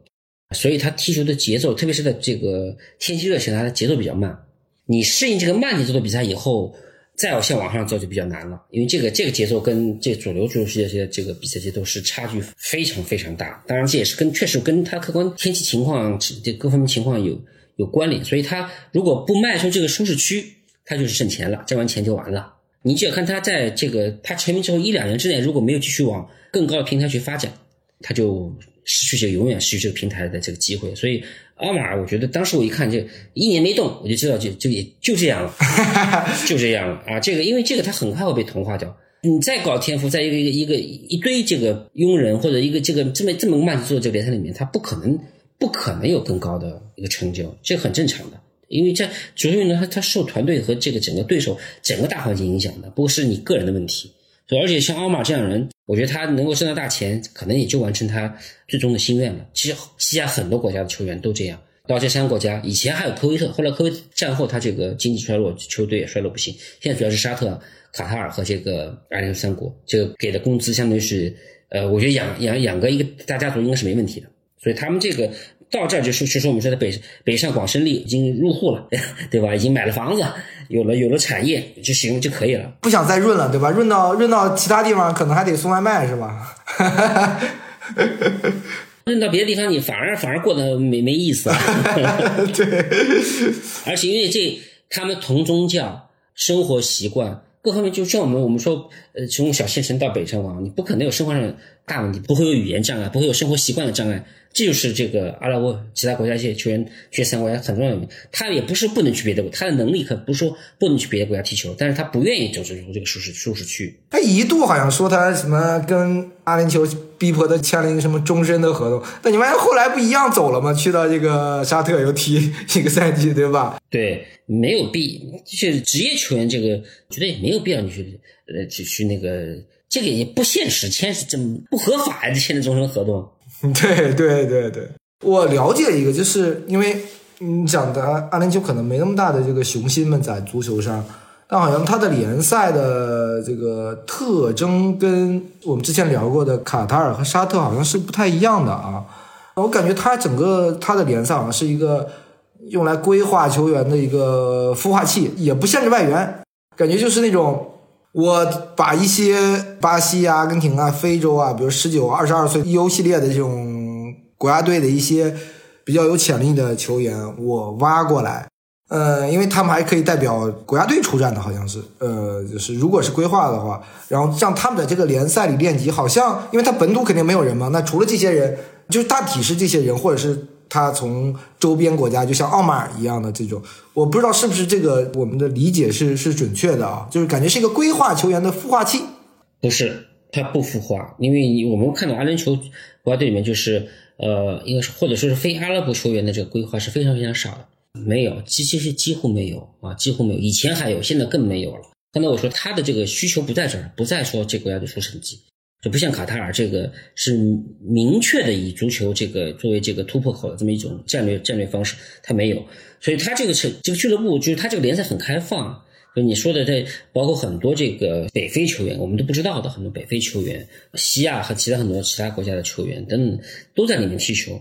所以他踢球的节奏，特别是在这个天气热起来，他的节奏比较慢。你适应这个慢节奏的比赛以后，再要向往上走就比较难了，因为这个这个节奏跟这主流足球世界这个比赛节奏是差距非常非常大。当然，这也是跟确实跟他客观天气情况这各方面情况有有关联。所以，他如果不迈出这个舒适区，他就是挣钱了，挣完钱就完了。你只要看他在这个他成名之后一两年之内，如果没有继续往更高的平台去发展，他就失去这个永远失去这个平台的这个机会。所以，阿马尔，我觉得当时我一看就一年没动，我就知道就就也就这样了，就这样了啊！这个因为这个他很快会被同化掉。你再搞天赋，在一个一个一个一堆这个庸人或者一个这个这么这么慢节奏的这个联赛里面，他不可能不可能有更高的一个成就，这很正常的。因为在足球运动，它它受团队和这个整个对手整个大环境影响的，不过是你个人的问题。对，而且像奥马这样的人，我觉得他能够挣到大钱，可能也就完成他最终的心愿了。其实西亚很多国家的球员都这样，到这三个国家，以前还有科威特，后来科威特战后他这个经济衰落，球队也衰落不行。现在主要是沙特、卡塔尔和这个阿联酋三国，这个给的工资相当于是，呃，我觉得养养养个一个大家族应该是没问题的。所以他们这个到这儿就是就是我们说的北北上广深利已经入户了，对吧？已经买了房子，有了有了产业就行就可以了。不想再润了，对吧？润到润到其他地方，可能还得送外卖，是吧？润到别的地方，你反而反而过得没没意思。对，而且因为这他们同宗教、生活习惯各方面，就像我们我们说，呃，从小县城到北上广，你不可能有生活上的大问题，不会有语言障碍，不会有生活习惯的障碍。这就是这个阿拉伯其他国家一些球员去三个国家很重要的原因。他也不是不能去别的国，他的能力可不是说不能去别的国家踢球，但是他不愿意走出这个舒适舒适区。他一度好像说他什么跟阿联酋逼迫他签了一个什么终身的合同，但你发现后来不一样走了吗？去到这个沙特又踢一个赛季，对吧？对，没有必，就是职业球员这个，觉得也没有必要你去呃去去那个，这个也不现实，签是这么不合法呀，签的终身合同。对对对对，我了解一个，就是因为你讲的阿联酋可能没那么大的这个雄心们在足球上，但好像他的联赛的这个特征跟我们之前聊过的卡塔尔和沙特好像是不太一样的啊。我感觉他整个他的联赛好像是一个用来规划球员的一个孵化器，也不限制外援，感觉就是那种。我把一些巴西啊、阿根廷啊、非洲啊，比如十九、二十二岁 U 系列的这种国家队的一些比较有潜力的球员，我挖过来，呃，因为他们还可以代表国家队出战的，好像是，呃，就是如果是规划的话，然后让他们在这个联赛里练级，好像因为他本土肯定没有人嘛，那除了这些人，就是大体是这些人，或者是。他从周边国家，就像奥马尔一样的这种，我不知道是不是这个我们的理解是是准确的啊？就是感觉是一个规划球员的孵化器。不是，他不孵化，因为我们看到阿联酋国家队里面，就是呃，应该是或者说是非阿拉伯球员的这个规划是非常非常少的，没有，几其实几乎没有啊，几乎没有。以前还有，现在更没有了。刚才我说他的这个需求不在这儿，不在说这国家队出成绩。就不像卡塔尔这个是明确的以足球这个作为这个突破口的这么一种战略战略方式，他没有，所以他这个是这个俱乐部就是他这个联赛很开放，就你说的这包括很多这个北非球员，我们都不知道的很多北非球员，西亚和其他很多其他国家的球员等等都在里面踢球。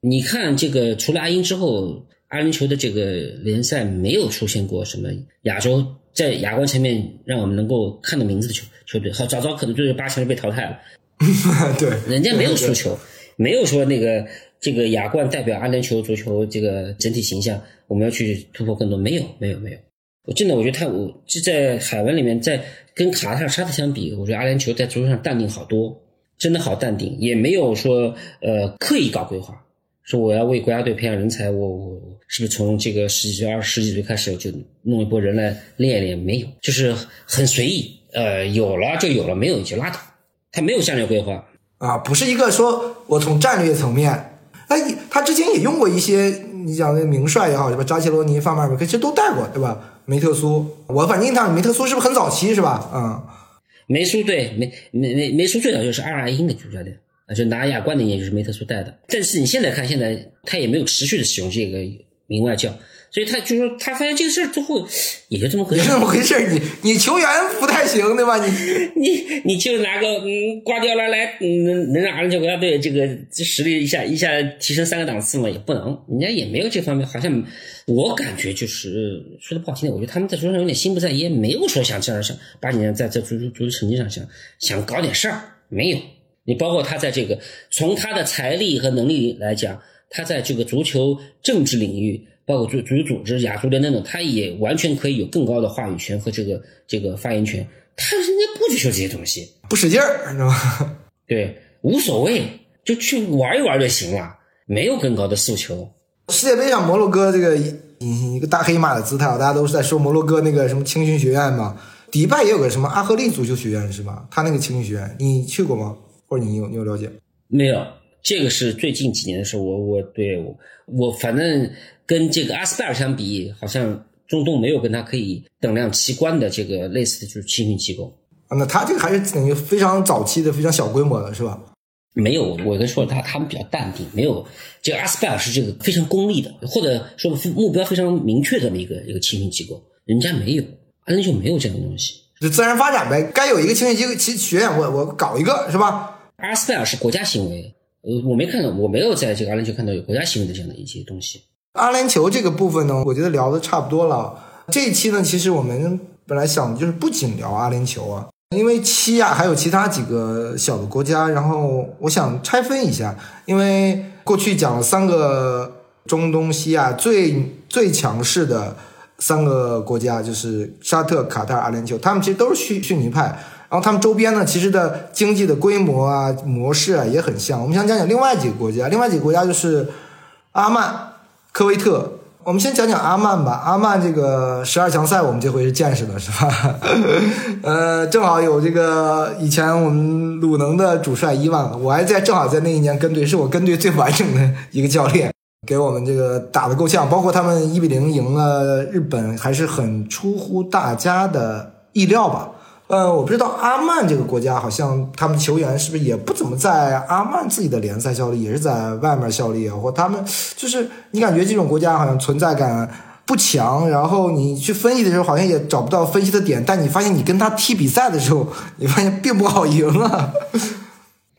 你看这个除了阿英之后，阿联酋的这个联赛没有出现过什么亚洲在亚冠层面让我们能够看到名字的球。球队好，早早可能就是八强就被淘汰了。对，人家没有输球，没有说那个这个亚冠代表阿联酋足球这个整体形象，我们要去突破更多，没有，没有，没有。我真的，我觉得他，我就在海湾里面，在跟卡塔尔、沙特相比，我觉得阿联酋在足球上淡定好多，真的好淡定，也没有说呃刻意搞规划，说我要为国家队培养人才，我我是不是从这个十几岁、二十几岁开始就弄一波人来练一练？没有，就是很随意。呃，有了就有了，没有就拉倒。他没有战略规划啊，不是一个说我从战略层面，哎，他之前也用过一些，你讲那名帅也好，是吧？扎切罗尼、范马尔，其实都带过，对吧？梅特苏，我反正印象里梅特苏是不是很早期，是吧？嗯，梅苏对梅梅梅梅苏最早就是阿尔阿英的主教练，啊，就拿亚冠那年就是梅特苏带的。但是你现在看，现在他也没有持续的使用这个名外教，所以他就说他发现这个事儿之后，也就这么回事也是。那么回事儿。你你球员不太行，对吧？你 你你就拿个嗯瓜迪奥拉来，嗯能能让阿联酋国家队这个这实力一下一下提升三个档次吗？也不能，人家也没有这方面，好像我感觉就是说的不好听点，我觉得他们在足球上有点心不在焉，没有说想这样想八几年在在足足足球成绩上想想搞点事儿，没有。你包括他在这个从他的财力和能力来讲，他在这个足球政治领域，包括足足球组织、亚足联等等，他也完全可以有更高的话语权和这个这个发言权。他人家不追求这些东西，不使劲儿，知道吗？对，无所谓，就去玩一玩就行了，没有更高的诉求。世界杯上摩洛哥这个以一个大黑马的姿态，大家都是在说摩洛哥那个什么青训学院嘛。迪拜也有个什么阿赫利足球学院是吧？他那个青训学院你去过吗？或者你有你有了解？没有，这个是最近几年的事。我我对我我反正跟这个阿斯拜尔相比，好像中东没有跟他可以等量齐观的这个类似的就是青训机构。啊，那他这个还是等于非常早期的、非常小规模的，是吧？没有，我跟说他他们比较淡定，没有这个阿斯拜尔是这个非常功利的，或者说目标非常明确的这么一个一个青训机构，人家没有，安联酋没有这样的东西。就自然发展呗，该有一个青训机构、其学院，我我搞一个是吧？阿斯拜尔是国家行为，呃，我没看到，我没有在这个阿联酋看到有国家行为的这样的一些东西。阿联酋这个部分呢，我觉得聊的差不多了。这一期呢，其实我们本来想的就是不仅聊阿联酋啊，因为七亚还有其他几个小的国家，然后我想拆分一下，因为过去讲了三个中东西亚最最强势的三个国家，就是沙特、卡塔尔、阿联酋，他们其实都是逊逊尼派。然后他们周边呢，其实的经济的规模啊、模式啊也很像。我们想讲讲另外几个国家，另外几个国家就是阿曼、科威特。我们先讲讲阿曼吧。阿曼这个十二强赛，我们这回是见识了，是吧？呃，正好有这个以前我们鲁能的主帅伊万，我还在正好在那一年跟队，是我跟队最完整的一个教练，给我们这个打得够呛。包括他们一比零赢了日本，还是很出乎大家的意料吧。呃，我不知道阿曼这个国家，好像他们球员是不是也不怎么在阿曼自己的联赛效力，也是在外面效力啊？或他们就是你感觉这种国家好像存在感不强，然后你去分析的时候好像也找不到分析的点，但你发现你跟他踢比赛的时候，你发现并不好赢啊。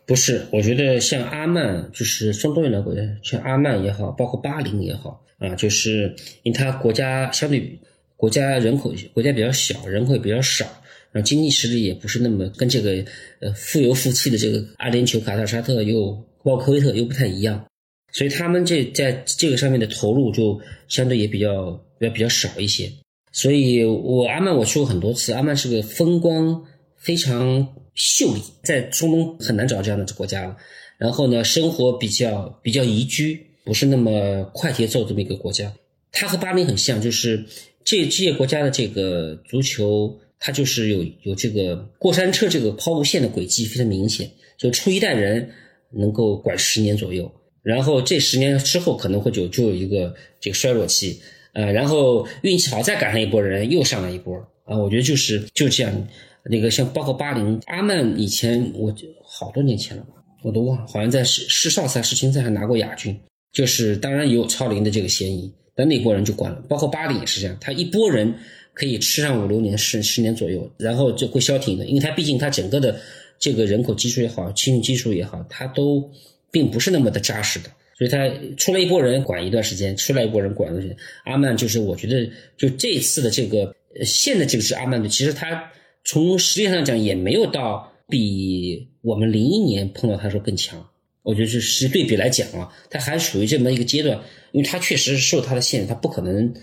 不是，我觉得像阿曼就是双多元的国家，像阿曼也好，包括巴林也好啊，就是因为它国家相对国家人口国家比较小，人口也比较少。然后经济实力也不是那么跟这个呃富有富气的这个阿联酋、卡塔尔、沙特又包括科威特又不太一样，所以他们这在这个上面的投入就相对也比较比较比较少一些。所以我阿曼我去过很多次，阿曼是个风光非常秀丽，在中东很难找这样的国家。然后呢，生活比较比较宜居，不是那么快节奏这么一个国家。它和巴林很像，就是这这些国家的这个足球。它就是有有这个过山车这个抛物线的轨迹非常明显，就出一代人能够管十年左右，然后这十年之后可能会就就有一个这个衰落期，呃，然后运气好再赶上一波人又上来一波啊，我觉得就是就这样，那个像包括巴林阿曼以前我好多年前了吧，我都忘了，好像在世世少赛世青赛还拿过亚军，就是当然也有超龄的这个嫌疑，那那波人就管了，包括巴黎也是这样，他一波人。可以吃上五六年、十十年左右，然后就会消停的，因为他毕竟他整个的这个人口基数也好、青训基数也好，他都并不是那么的扎实的，所以他出来一波人管一段时间，出来一波人管一段时间。阿曼就是我觉得，就这次的这个现在这个是阿曼的，其实他从实力上讲也没有到比我们零一年碰到他时候更强。我觉得是实对比来讲啊，它还属于这么一个阶段，因为它确实是受它的限制，它不可能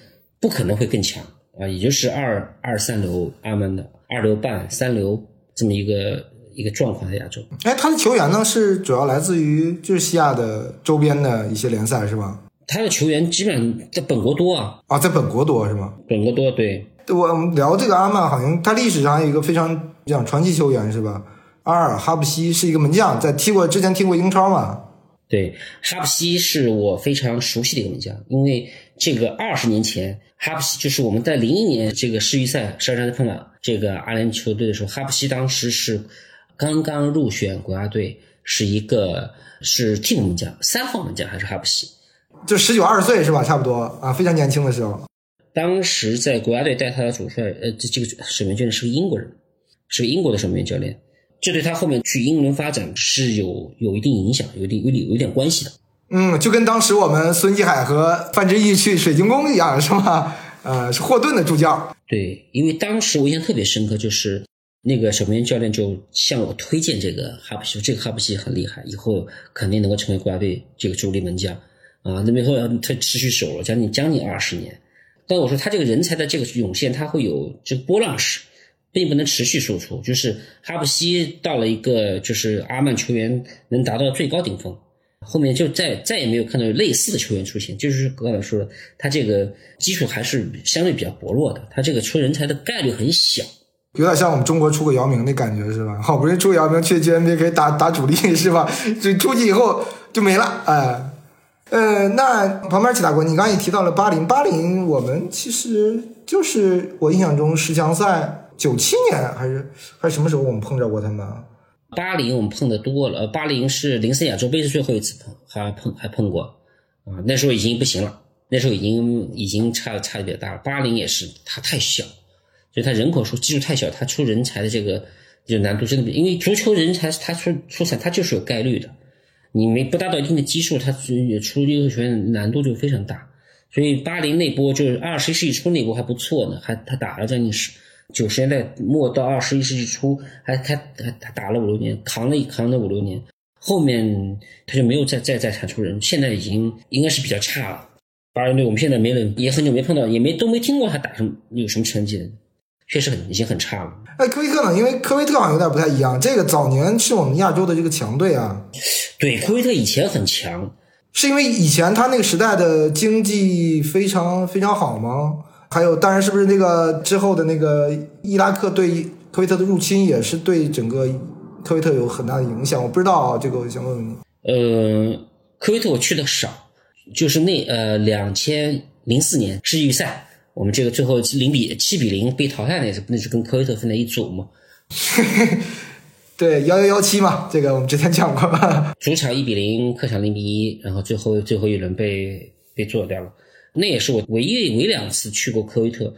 不可能会更强。啊，也就是二二三流阿曼的二流半三流这么一个一个状况在亚洲。哎，他的球员呢是主要来自于就是西亚的周边的一些联赛是吧？他的球员基本上在本国多啊。啊，在本国多是吗？本国多，对。我们聊这个阿曼，好像他历史上有一个非常讲传奇球员是吧？阿尔哈布西是一个门将，在踢过之前踢过英超嘛？对，哈布西是我非常熟悉的一个门将，因为这个二十年前。哈布西就是我们在零一年这个世预赛十二强赛碰到这个阿联酋队的时候，哈布西当时是刚刚入选国家队，是一个是替补门将，三号门将还是哈布西。就十九二十岁是吧？差不多啊，非常年轻的时候。当时在国家队带他的主帅，呃，这这个守门员是个英国人，是个英国的守门员教练，这对他后面去英伦发展是有有一定影响，有一定有点有一点关系的。嗯，就跟当时我们孙继海和范志毅去水晶宫一样，是吧？呃，是霍顿的助教。对，因为当时我印象特别深刻，就是那个守门员教练就向我推荐这个哈布西，这个哈布西很厉害，以后肯定能够成为国家队这个主力门将啊。那么以后他持续守了将近将近二十年。但我说他这个人才的这个涌现，他会有这个波浪式，并不能持续输出。就是哈布西到了一个就是阿曼球员能达到最高顶峰，后面就再再也没有看到类似的球员出现。就是刚才说的，他这个基础还是相对比较薄弱的，他这个出人才的概率很小。有点像我们中国出个姚明的感觉是吧？好不容易出个姚明去 NBA 可以打打主力是吧？这出去以后就没了，哎。呃，那旁边齐大国，你刚刚也提到了巴林，巴林我们其实就是我印象中十强赛九七年还是还是什么时候我们碰着过他们？巴林我们碰的多了，巴林是零四亚洲杯是最后一次碰，还碰还碰过啊，那时候已经不行了，那时候已经已经差差的比较大了。巴林也是，他太小，所以他人口数基数太小，他出人才的这个就难度真的比，因为足球人才他出出彩，他就是有概率的。你没不达到一定的基数，他出优秀球员难度就非常大。所以八零那波就是二十一世纪初那波还不错呢，还他打了将近十九十年代末到二十一世纪初，还他他他打了五六年，扛了扛了五六年，后面他就没有再再再产出人，现在已经应该是比较差了。八人队我们现在没人，也很久没碰到，也没都没听过他打什么有什么成绩的。确实很已经很差了。哎，科威特呢？因为科威特好像有点不太一样。这个早年是我们亚洲的这个强队啊。对，科威特以前很强，是因为以前他那个时代的经济非常非常好吗？还有，当然是不是那个之后的那个伊拉克对科威特的入侵也是对整个科威特有很大的影响？我不知道啊，这个我想问问你。呃，科威特我去的少，就是那呃两千零四年世预赛。我们这个最后零比七比零被淘汰那次那是跟科威特分在一组嘛？对，幺幺幺七嘛，这个我们之前讲过。主场一比零，客场零比一，然后最后最后一轮被被做掉了。那也是我唯一唯两次去过科威特。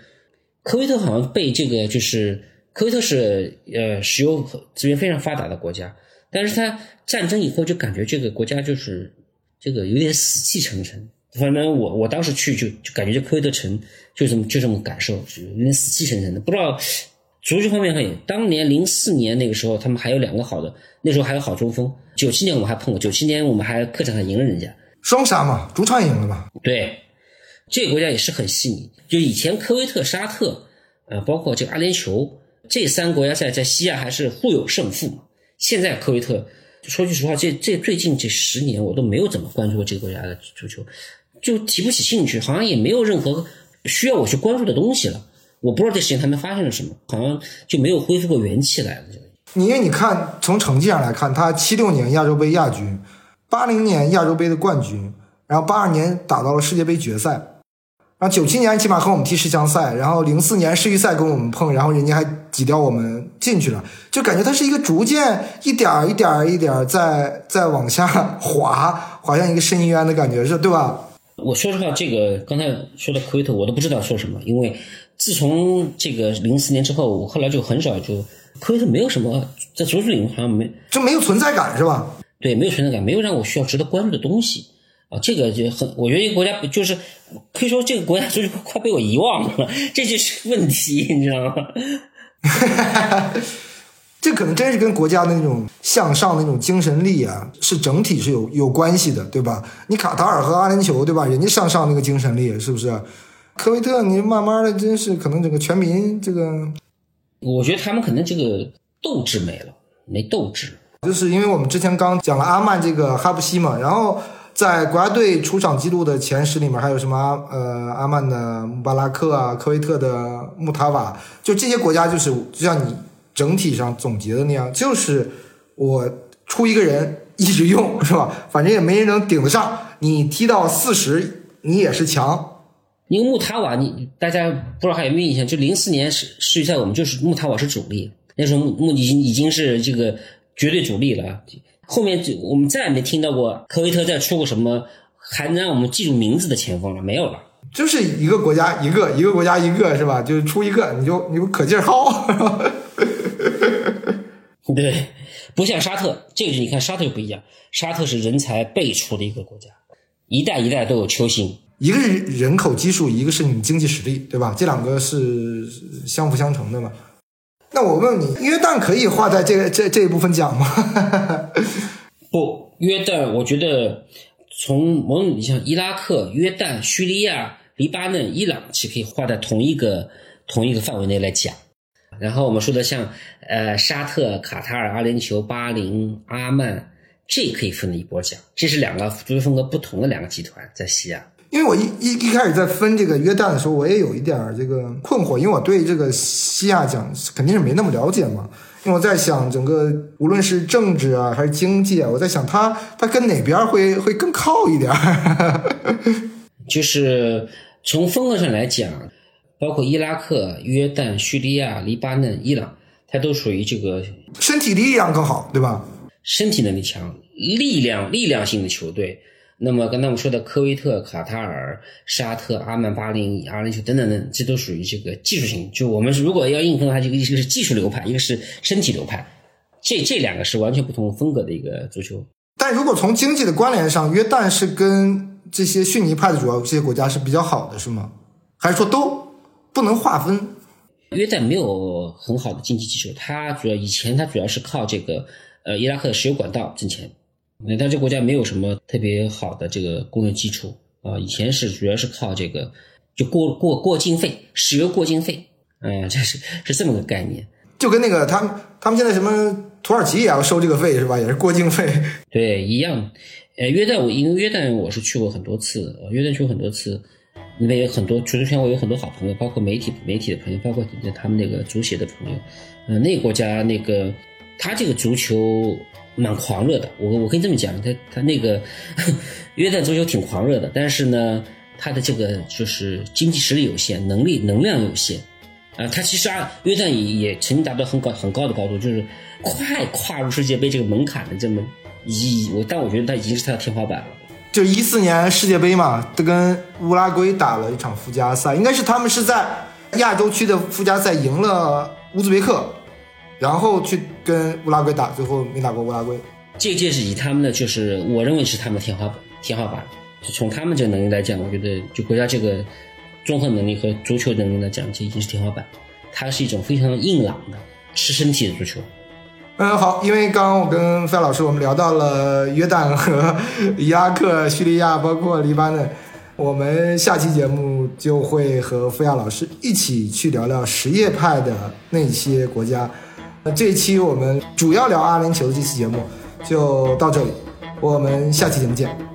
科威特好像被这个就是科威特是呃石油资源非常发达的国家，但是它战争以后就感觉这个国家就是这个有点死气沉沉。反正我我当时去就就感觉这科威特城就这么就这么感受，有点死气沉沉的。不知道足球方面还当年零四年那个时候他们还有两个好的，那时候还有好中锋。九七年我们还碰过，九七年我们还客场还赢了人家，双杀嘛，主场赢了嘛。对，这个国家也是很细腻。就以前科威特、沙特，呃，包括这个阿联酋这三个国家在在西亚还是互有胜负嘛。现在科威特说句实话，这这最近这十年我都没有怎么关注过这个国家的足球。就提不起兴趣，好像也没有任何需要我去关注的东西了。我不知道这十年他们发生了什么，好像就没有恢复过元气来了。你因为你看，从成绩上来看，他七六年亚洲杯亚军，八零年亚洲杯的冠军，然后八二年打到了世界杯决赛，然后九七年起码和我们踢十强赛，然后零四年世预赛跟我们碰，然后人家还挤掉我们进去了，就感觉他是一个逐渐一点儿一点儿一点儿在在往下滑，滑向一个深渊的感觉，是对吧？我说实话，这个刚才说的科威特，我都不知道说什么，因为自从这个零四年之后，我后来就很少就科威特没有什么在足球领域好像没就没有存在感是吧？对，没有存在感，没有让我需要值得关注的东西啊，这个就很，我觉得一个国家就是可以说这个国家就是 快被我遗忘了，这就是问题，你知道吗？这可能真是跟国家的那种向上的那种精神力啊，是整体是有有关系的，对吧？你卡塔尔和阿联酋，对吧？人家向上那个精神力，是不是？科威特，你慢慢的，真是可能整个全民这个，我觉得他们可能这个斗志没了，没斗志。就是因为我们之前刚讲了阿曼这个哈布西嘛，然后在国家队出场记录的前十里面，还有什么呃阿曼的穆巴拉克啊，科威特的穆塔瓦，就这些国家，就是就像你。整体上总结的那样，就是我出一个人一直用，是吧？反正也没人能顶得上。你踢到四十，你也是强。因为穆塔瓦，你大家不知道还有没有印象？就零四年世世预赛，我们就是穆塔瓦是主力，那时候穆穆已经已经是这个绝对主力了。后面就我们再也没听到过科威特再出过什么还能让我们记住名字的前锋了，没有了。就是一个国家一个，一个国家一个，是吧？就是出一个，你就你就可劲儿薅。对，不像沙特，这个就你看沙特就不一样，沙特是人才辈出的一个国家，一代一代都有球星。一个是人口基数，一个是你经济实力，对吧？这两个是相辅相成的嘛。那我问你，约旦可以划在这个这这一部分讲吗？不，约旦，我觉得从某种意义上，伊拉克、约旦、叙利亚、黎巴嫩、伊朗，其实可以划在同一个同一个范围内来讲。然后我们说的像呃沙特、卡塔尔、阿联酋、巴林、阿曼，这可以分了一波讲。这是两个足球风格不同的两个集团在西亚。因为我一一一开始在分这个约旦的时候，我也有一点儿这个困惑，因为我对这个西亚讲肯定是没那么了解嘛。因为我在想，整个无论是政治啊还是经济啊，我在想它它跟哪边会会更靠一点儿。就是从风格上来讲，包括伊拉克、约旦、叙利亚、黎巴嫩、伊朗，它都属于这个身体力量更好，对吧？身体能力强、力量力量性的球队。那么刚才我们说的科威特、卡塔尔、沙特、阿曼、巴林、阿联酋等等等，这都属于这个技术型。就我们如果要硬分的话，这个一个是技术流派，一个是身体流派，这这两个是完全不同风格的一个足球。但如果从经济的关联上，约旦是跟这些逊尼派的主要这些国家是比较好的，是吗？还是说都不能划分？约旦没有很好的经济基础，它主要以前它主要是靠这个呃伊拉克的石油管道挣钱。那但这国家没有什么特别好的这个工业基础啊，以前是主要是靠这个就过过过境费，石油过境费，嗯，这是是这么个概念。就跟那个他们他们现在什么土耳其也要收这个费是吧？也是过境费。对，一样。呃，约旦我因为约旦我是去过很多次，约旦去过很多次，那边有很多足球圈，我有很多好朋友，包括媒体媒体的朋友，包括他们那个足协的朋友。呃，那个国家那个他这个足球。蛮狂热的，我我可以这么讲，他他那个约旦足球挺狂热的，但是呢，他的这个就是经济实力有限，能力能量有限，啊，他其实啊，约旦也也曾经达到很高很高的高度，就是快跨入世界杯这个门槛的这么一我，但我觉得他已经是他的天花板了。就一四年世界杯嘛，他跟乌拉圭打了一场附加赛，应该是他们是在亚洲区的附加赛赢了乌兹别克。然后去跟乌拉圭打，最后没打过乌拉圭。这届是以他们的，就是我认为是他们的天花板，天花板。就从他们这个能力来讲，我觉得就国家这个综合能力和足球能力来讲，这已经是天花板。它是一种非常硬朗的、吃身体的足球。嗯，好，因为刚刚我跟范老师我们聊到了约旦和伊拉克、叙利亚，包括黎巴嫩，我们下期节目就会和付亚老师一起去聊聊什叶派的那些国家。那这一期我们主要聊阿联酋的这期节目就到这里，我们下期节目见。